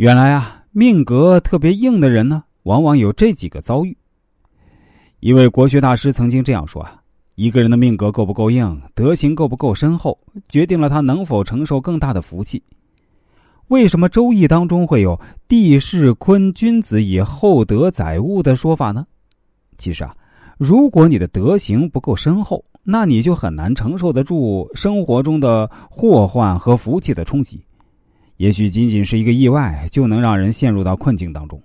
原来啊，命格特别硬的人呢，往往有这几个遭遇。一位国学大师曾经这样说啊：一个人的命格够不够硬，德行够不够深厚，决定了他能否承受更大的福气。为什么《周易》当中会有“地势坤君子以厚德载物”的说法呢？其实啊，如果你的德行不够深厚，那你就很难承受得住生活中的祸患和福气的冲击。也许仅仅是一个意外，就能让人陷入到困境当中。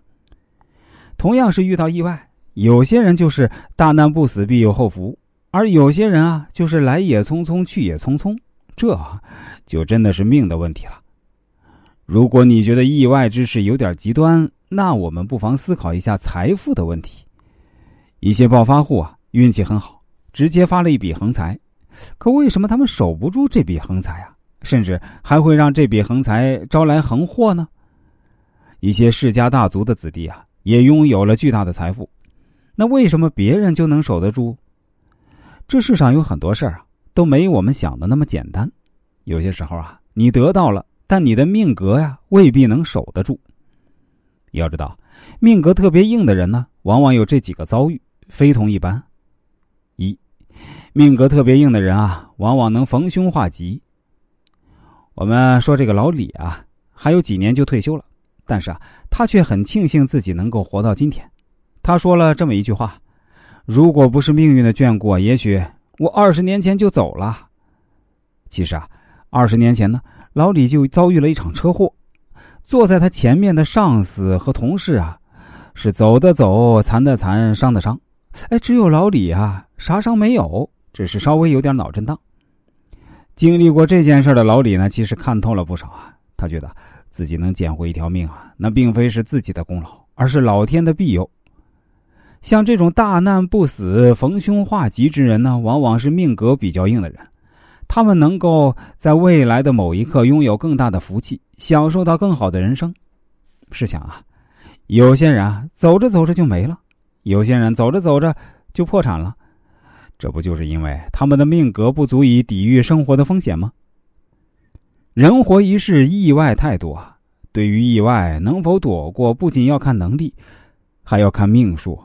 同样是遇到意外。有些人就是大难不死必有后福，而有些人啊，就是来也匆匆去也匆匆，这就真的是命的问题了。如果你觉得意外之事有点极端，那我们不妨思考一下财富的问题。一些暴发户啊，运气很好，直接发了一笔横财，可为什么他们守不住这笔横财啊？甚至还会让这笔横财招来横祸呢？一些世家大族的子弟啊，也拥有了巨大的财富。那为什么别人就能守得住？这世上有很多事儿啊，都没我们想的那么简单。有些时候啊，你得到了，但你的命格呀，未必能守得住。要知道，命格特别硬的人呢，往往有这几个遭遇，非同一般。一，命格特别硬的人啊，往往能逢凶化吉。我们说这个老李啊，还有几年就退休了，但是啊，他却很庆幸自己能够活到今天。他说了这么一句话：“如果不是命运的眷顾，也许我二十年前就走了。”其实啊，二十年前呢，老李就遭遇了一场车祸，坐在他前面的上司和同事啊，是走的走，残的残，伤的伤。哎，只有老李啊，啥伤没有，只是稍微有点脑震荡。经历过这件事的老李呢，其实看透了不少啊。他觉得自己能捡回一条命啊，那并非是自己的功劳，而是老天的庇佑。像这种大难不死、逢凶化吉之人呢，往往是命格比较硬的人。他们能够在未来的某一刻拥有更大的福气，享受到更好的人生。试想啊，有些人啊，走着走着就没了；有些人走着走着就破产了。这不就是因为他们的命格不足以抵御生活的风险吗？人活一世，意外太多。对于意外能否躲过，不仅要看能力，还要看命数。